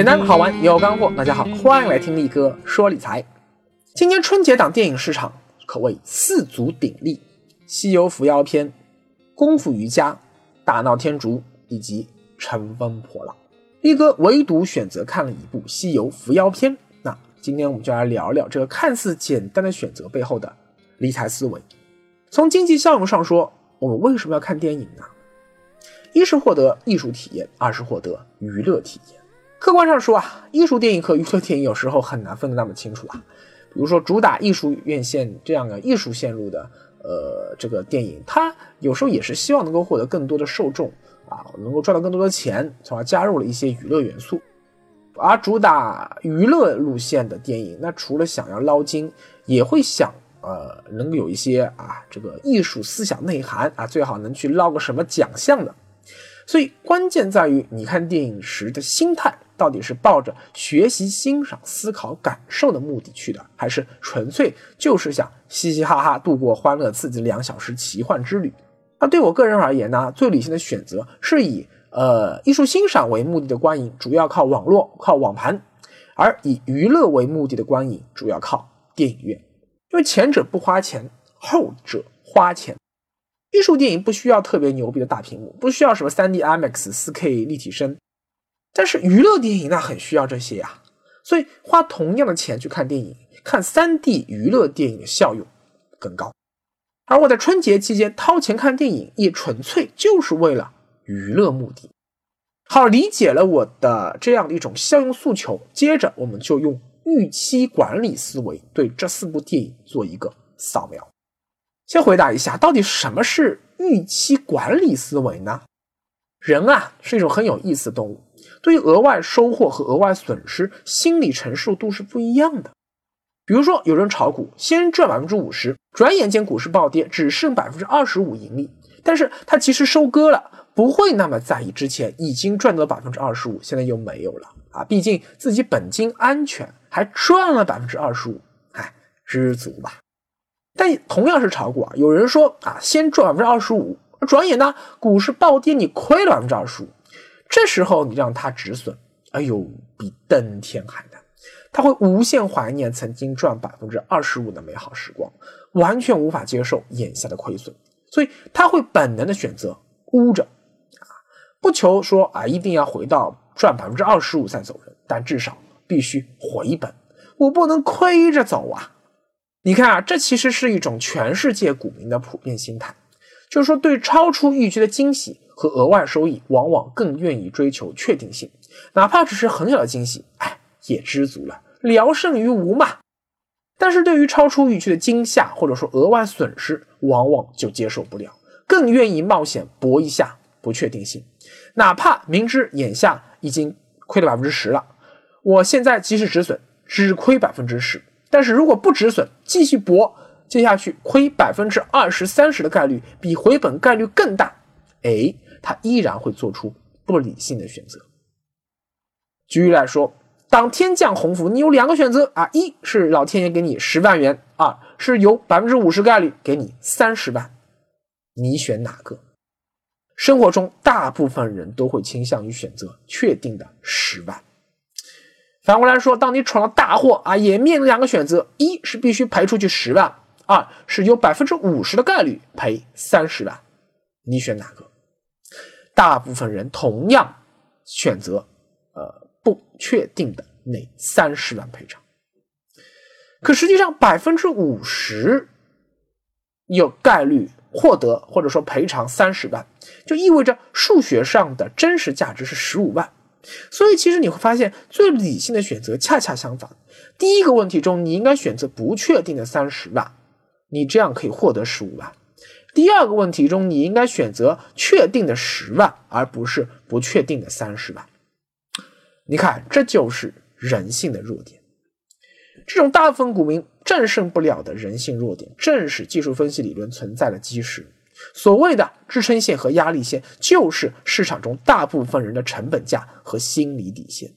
简单好玩有干货，大家好，欢迎来听力哥说理财。今年春节档电影市场可谓四足鼎立，《西游伏妖篇》《功夫瑜伽》《大闹天竺》以及《乘风破浪》，力哥唯独选择看了一部《西游伏妖篇》。那今天我们就来聊聊这个看似简单的选择背后的理财思维。从经济效用上说，我们为什么要看电影呢？一是获得艺术体验，二是获得娱乐体验。客观上说啊，艺术电影和娱乐电影有时候很难分得那么清楚啊。比如说，主打艺术院线这样的艺术线路的，呃，这个电影，它有时候也是希望能够获得更多的受众啊，能够赚到更多的钱，从而加入了一些娱乐元素。而主打娱乐路线的电影，那除了想要捞金，也会想，呃，能有一些啊，这个艺术思想内涵啊，最好能去捞个什么奖项的。所以关键在于你看电影时的心态。到底是抱着学习、欣赏、思考、感受的目的去的，还是纯粹就是想嘻嘻哈哈度过欢乐刺激两小时奇幻之旅？那对我个人而言呢，最理性的选择是以呃艺术欣赏为目的的观影，主要靠网络、靠网盘；而以娱乐为目的的观影，主要靠电影院。因为前者不花钱，后者花钱。艺术电影不需要特别牛逼的大屏幕，不需要什么 3D IMAX、4K 立体声。但是娱乐电影那很需要这些呀，所以花同样的钱去看电影，看三 D 娱乐电影的效用更高。而我在春节期间掏钱看电影，也纯粹就是为了娱乐目的。好，理解了我的这样的一种效用诉求，接着我们就用预期管理思维对这四部电影做一个扫描。先回答一下，到底什么是预期管理思维呢？人啊是一种很有意思的动物。对于额外收获和额外损失，心理承受度是不一样的。比如说，有人炒股，先赚百分之五十，转眼间股市暴跌，只剩百分之二十五盈利，但是他其实收割了，不会那么在意之前已经赚到百分之二十五，现在又没有了啊，毕竟自己本金安全，还赚了百分之二十五，哎，知足吧。但同样是炒股啊，有人说啊，先赚百分之二十五，转眼呢，股市暴跌，你亏了百分之二十五。这时候你让他止损，哎呦，比登天还难。他会无限怀念曾经赚百分之二十五的美好时光，完全无法接受眼下的亏损，所以他会本能的选择捂着，啊，不求说啊一定要回到赚百分之二十五再走人，但至少必须回本，我不能亏着走啊。你看啊，这其实是一种全世界股民的普遍心态，就是说对超出预期的惊喜。和额外收益，往往更愿意追求确定性，哪怕只是很小的惊喜，哎，也知足了，聊胜于无嘛。但是对于超出预期的惊吓或者说额外损失，往往就接受不了，更愿意冒险搏一下不确定性，哪怕明知眼下已经亏了百分之十了，我现在即使止损，只亏百分之十，但是如果不止损，继续搏，接下去亏百分之二十三十的概率比回本概率更大，哎。他依然会做出不理性的选择。举例来说，当天降鸿福，你有两个选择啊：一是老天爷给你十万元，二是有百分之五十概率给你三十万，你选哪个？生活中大部分人都会倾向于选择确定的十万。反过来说，当你闯了大祸啊，也面临两个选择：一是必须赔出去十万，二是有百分之五十的概率赔三十万，你选哪个？大部分人同样选择，呃，不确定的那三十万赔偿。可实际上，百分之五十有概率获得或者说赔偿三十万，就意味着数学上的真实价值是十五万。所以，其实你会发现，最理性的选择恰恰相反。第一个问题中，你应该选择不确定的三十万，你这样可以获得十五万。第二个问题中，你应该选择确定的十万，而不是不确定的三十万。你看，这就是人性的弱点。这种大部分股民战胜不了的人性弱点，正是技术分析理论存在的基石。所谓的支撑线和压力线，就是市场中大部分人的成本价和心理底线。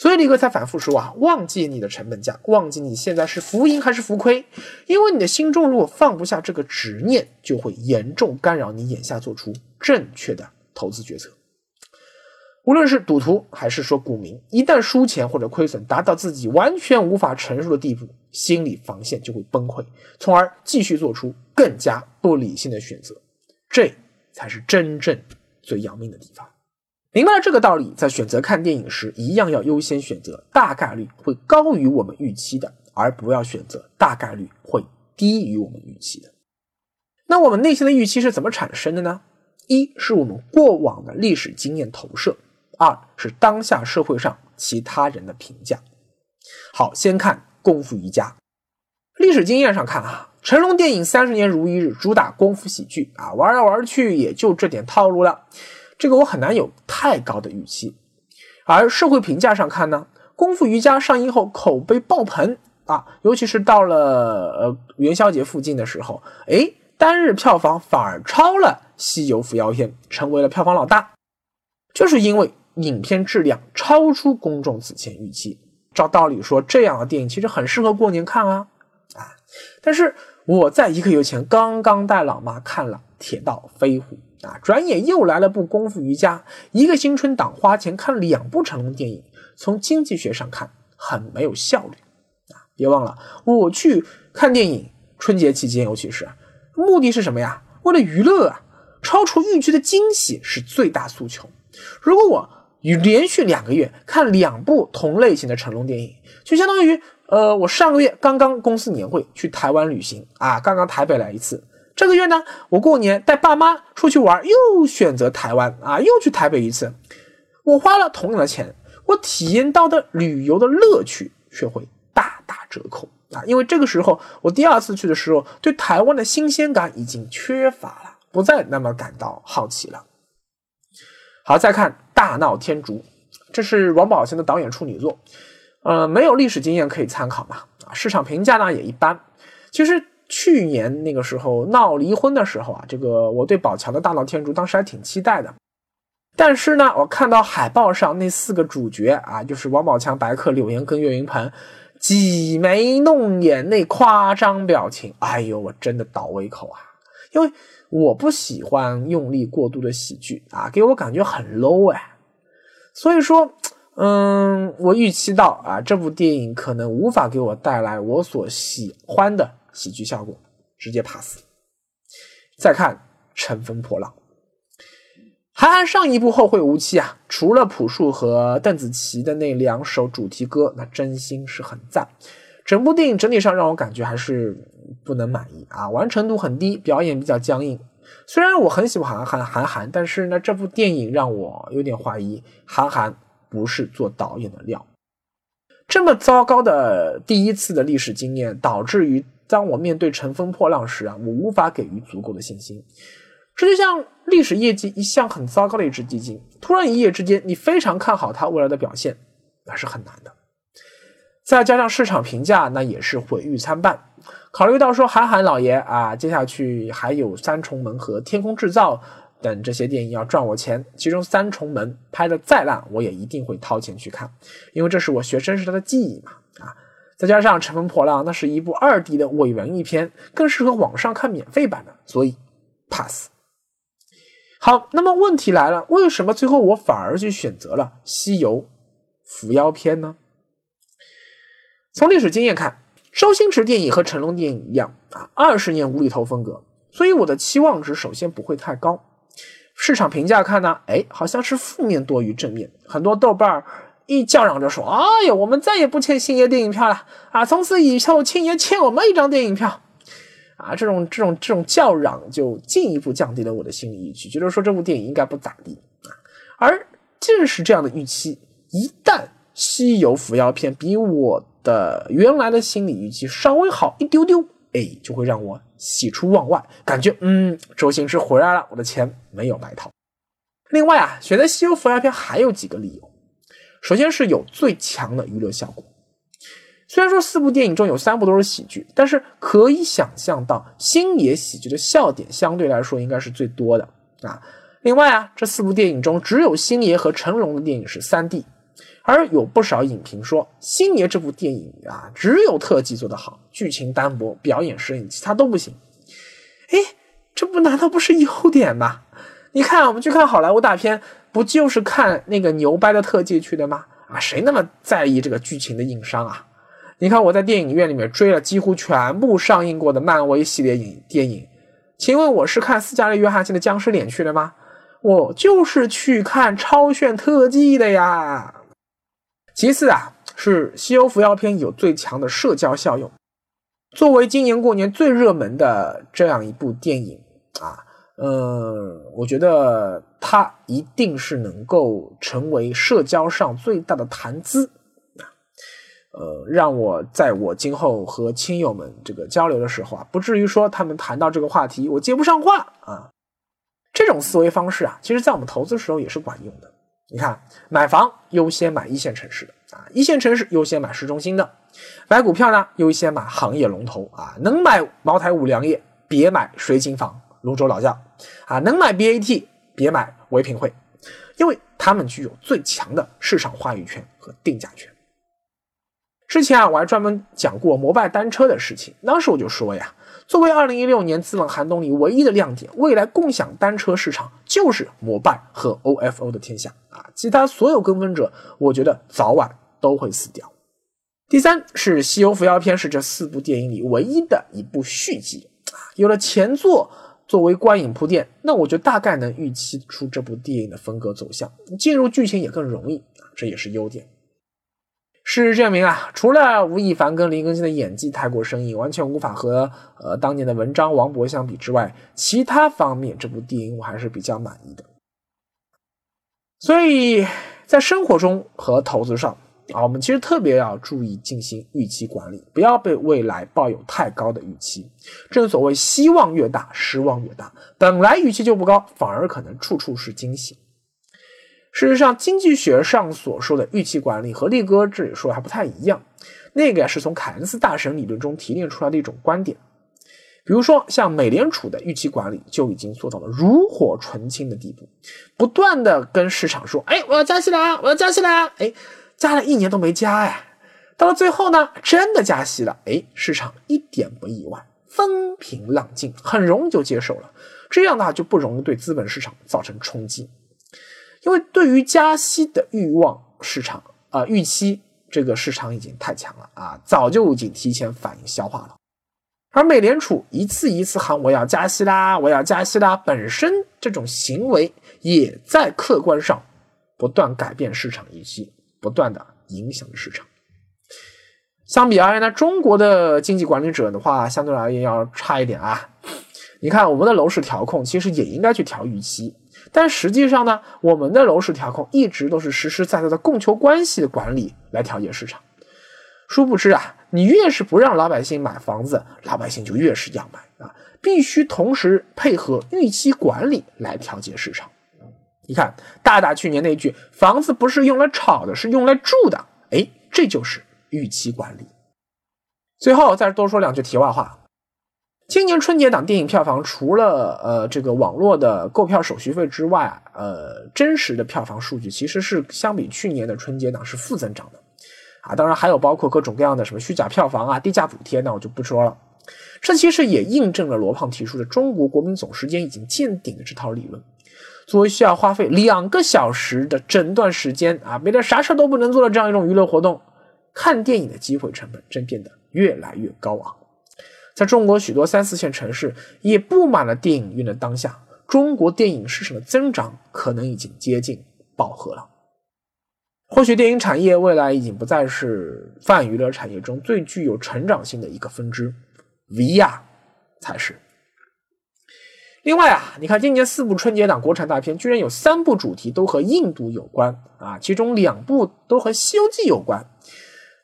所以李哥才反复说啊，忘记你的成本价，忘记你现在是浮盈还是浮亏，因为你的心中如果放不下这个执念，就会严重干扰你眼下做出正确的投资决策。无论是赌徒还是说股民，一旦输钱或者亏损达到自己完全无法承受的地步，心理防线就会崩溃，从而继续做出更加不理性的选择。这才是真正最要命的地方。明白了这个道理，在选择看电影时，一样要优先选择大概率会高于我们预期的，而不要选择大概率会低于我们预期的。那我们内心的预期是怎么产生的呢？一是我们过往的历史经验投射。二是当下社会上其他人的评价。好，先看《功夫瑜伽》。历史经验上看啊，成龙电影三十年如一日，主打功夫喜剧啊，玩来玩去也就这点套路了。这个我很难有太高的预期。而社会评价上看呢，《功夫瑜伽》上映后口碑爆棚啊，尤其是到了呃元宵节附近的时候，哎，单日票房反而超了《西游伏妖篇》，成为了票房老大。就是因为。影片质量超出公众此前预期。照道理说，这样的电影其实很适合过年看啊啊！但是我在一个月前刚刚带老妈看了《铁道飞虎》啊，转眼又来了部《功夫瑜伽》。一个新春档花钱看两部成龙电影，从经济学上看很没有效率啊！别忘了，我去看电影，春节期间尤其是，目的是什么呀？为了娱乐啊！超出预期的惊喜是最大诉求。如果我连续两个月看两部同类型的成龙电影，就相当于，呃，我上个月刚刚公司年会去台湾旅行啊，刚刚台北来一次。这个月呢，我过年带爸妈出去玩，又选择台湾啊，又去台北一次。我花了同样的钱，我体验到的旅游的乐趣却会大打折扣啊，因为这个时候我第二次去的时候，对台湾的新鲜感已经缺乏了，不再那么感到好奇了。好，再看。大闹天竺，这是王宝强的导演处女作，呃，没有历史经验可以参考嘛？啊，市场评价呢也一般。其实去年那个时候闹离婚的时候啊，这个我对宝强的大闹天竺当时还挺期待的。但是呢，我看到海报上那四个主角啊，就是王宝强、白客、柳岩跟岳云鹏，挤眉弄眼那夸张表情，哎呦，我真的倒胃口啊！因为我不喜欢用力过度的喜剧啊，给我感觉很 low 哎。所以说，嗯，我预期到啊，这部电影可能无法给我带来我所喜欢的喜剧效果，直接 pass。再看《乘风破浪》，韩寒上一部《后会无期》啊，除了朴树和邓紫棋的那两首主题歌，那真心是很赞。整部电影整体上让我感觉还是不能满意啊，完成度很低，表演比较僵硬。虽然我很喜欢韩寒韩寒，但是呢，这部电影让我有点怀疑韩寒不是做导演的料。这么糟糕的第一次的历史经验，导致于当我面对《乘风破浪》时啊，我无法给予足够的信心。这就像历史业绩一向很糟糕的一只基金，突然一夜之间你非常看好它未来的表现，那是很难的。再加上市场评价，那也是毁誉参半。考虑到说韩寒老爷啊，接下去还有《三重门》和《天空制造》等这些电影要赚我钱，其中《三重门》拍的再烂，我也一定会掏钱去看，因为这是我学生时代的记忆嘛啊！再加上《乘风破浪》，那是一部二 D 的伪文艺片，更适合网上看免费版的，所以 pass。好，那么问题来了，为什么最后我反而去选择了《西游伏妖篇》呢？从历史经验看。周星驰电影和成龙电影一样啊，二十年无厘头风格，所以我的期望值首先不会太高。市场评价看呢，哎，好像是负面多于正面，很多豆瓣一叫嚷着说：“哎呀，我们再也不欠星爷电影票了啊！从此以后，星爷欠我们一张电影票啊！”这种这种这种叫嚷就进一步降低了我的心理预期，觉得说这部电影应该不咋地啊。而正是这样的预期，一旦《西游伏妖篇》比我。的原来的心理预期稍微好一丢丢，哎，就会让我喜出望外，感觉嗯，周星驰回来了，我的钱没有白掏。另外啊，选择《西游伏妖篇》还有几个理由，首先是有最强的娱乐效果。虽然说四部电影中有三部都是喜剧，但是可以想象到星爷喜剧的笑点相对来说应该是最多的啊。另外啊，这四部电影中只有星爷和成龙的电影是三 D。而有不少影评说，《星爷》这部电影啊，只有特技做得好，剧情单薄，表演摄影，其他都不行。哎，这不难道不是优点吗？你看，我们去看好莱坞大片，不就是看那个牛掰的特技去的吗？啊，谁那么在意这个剧情的硬伤啊？你看我在电影院里面追了几乎全部上映过的漫威系列影电影，请问我是看斯嘉丽约翰逊的僵尸脸去的吗？我就是去看超炫特技的呀。其次啊，是《西游伏妖篇》有最强的社交效用，作为今年过年最热门的这样一部电影啊。嗯，我觉得它一定是能够成为社交上最大的谈资，呃，让我在我今后和亲友们这个交流的时候啊，不至于说他们谈到这个话题我接不上话啊。这种思维方式啊，其实在我们投资的时候也是管用的。你看，买房优先买一线城市的啊，一线城市优先买市中心的；买股票呢，优先买行业龙头啊，能买茅台、五粮液，别买水井坊。泸州老窖啊，能买 BAT 别买唯品会，因为他们具有最强的市场话语权和定价权。之前啊，我还专门讲过摩拜单车的事情，当时我就说呀，作为2016年资本寒冬里唯一的亮点，未来共享单车市场就是摩拜和 OFO 的天下啊，其他所有跟风者，我觉得早晚都会死掉。第三是《西游伏妖篇》，是这四部电影里唯一的一部续集啊，有了前作。作为观影铺垫，那我就大概能预期出这部电影的风格走向，进入剧情也更容易，这也是优点。事实证明啊，除了吴亦凡跟林更新的演技太过生硬，完全无法和呃当年的文章王勃相比之外，其他方面这部电影我还是比较满意的。所以在生活中和投资上。啊，我们其实特别要注意进行预期管理，不要被未来抱有太高的预期。正所谓希望越大，失望越大。本来预期就不高，反而可能处处是惊喜。事实上，经济学上所说的预期管理和力哥这里说的还不太一样。那个呀，是从凯恩斯大神理论中提炼出来的一种观点。比如说，像美联储的预期管理就已经做到了炉火纯青的地步，不断的跟市场说：“哎，我要加息了啊，我要加息了啊！”哎。加了一年都没加哎，到了最后呢，真的加息了哎，市场一点不意外，风平浪静，很容易就接受了。这样的话就不容易对资本市场造成冲击，因为对于加息的欲望市场啊预期，这个市场已经太强了啊，早就已经提前反应消化了。而美联储一次一次喊我要加息啦，我要加息啦，本身这种行为也在客观上不断改变市场预期。不断的影响着市场。相比而言呢，中国的经济管理者的话，相对而言要差一点啊。你看，我们的楼市调控其实也应该去调预期，但实际上呢，我们的楼市调控一直都是实实在在的供求关系的管理来调节市场。殊不知啊，你越是不让老百姓买房子，老百姓就越是要买啊。必须同时配合预期管理来调节市场。你看，大大去年那句“房子不是用来炒的，是用来住的”，哎，这就是预期管理。最后再多说两句题外话：今年春节档电影票房除了呃这个网络的购票手续费之外，呃，真实的票房数据其实是相比去年的春节档是负增长的啊。当然还有包括各种各样的什么虚假票房啊、低价补贴，那我就不说了。这其实也印证了罗胖提出的中国国民总时间已经见顶的这套理论。作为需要花费两个小时的整段时间啊，别的啥事都不能做的这样一种娱乐活动，看电影的机会成本正变得越来越高昂。在中国许多三四线城市也布满了电影院的当下，中国电影市场的增长可能已经接近饱和了。或许电影产业未来已经不再是泛娱乐产业中最具有成长性的一个分支，VR 才是。另外啊，你看今年四部春节档国产大片，居然有三部主题都和印度有关啊，其中两部都和《西游记》有关。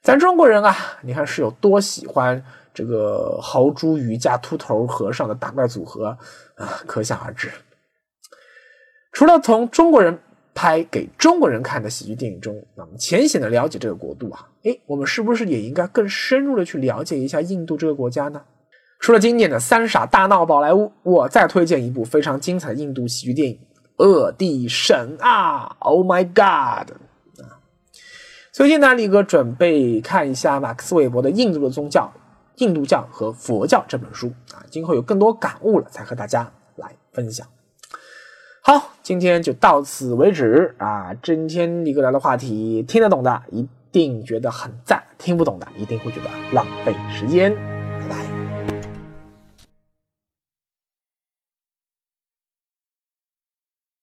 咱中国人啊，你看是有多喜欢这个豪猪鱼加秃头和尚的打怪组合啊，可想而知。除了从中国人拍给中国人看的喜剧电影中，那么浅显的了解这个国度啊，诶，我们是不是也应该更深入的去了解一下印度这个国家呢？除了经典的《三傻大闹宝莱坞》，我再推荐一部非常精彩的印度喜剧电影《恶地神啊》！Oh my god！啊，最近呢，力哥准备看一下马克思韦伯的《印度的宗教、印度教和佛教》这本书啊，今后有更多感悟了，才和大家来分享。好，今天就到此为止啊！今天一个聊的话题，听得懂的一定觉得很赞，听不懂的一定会觉得浪费时间。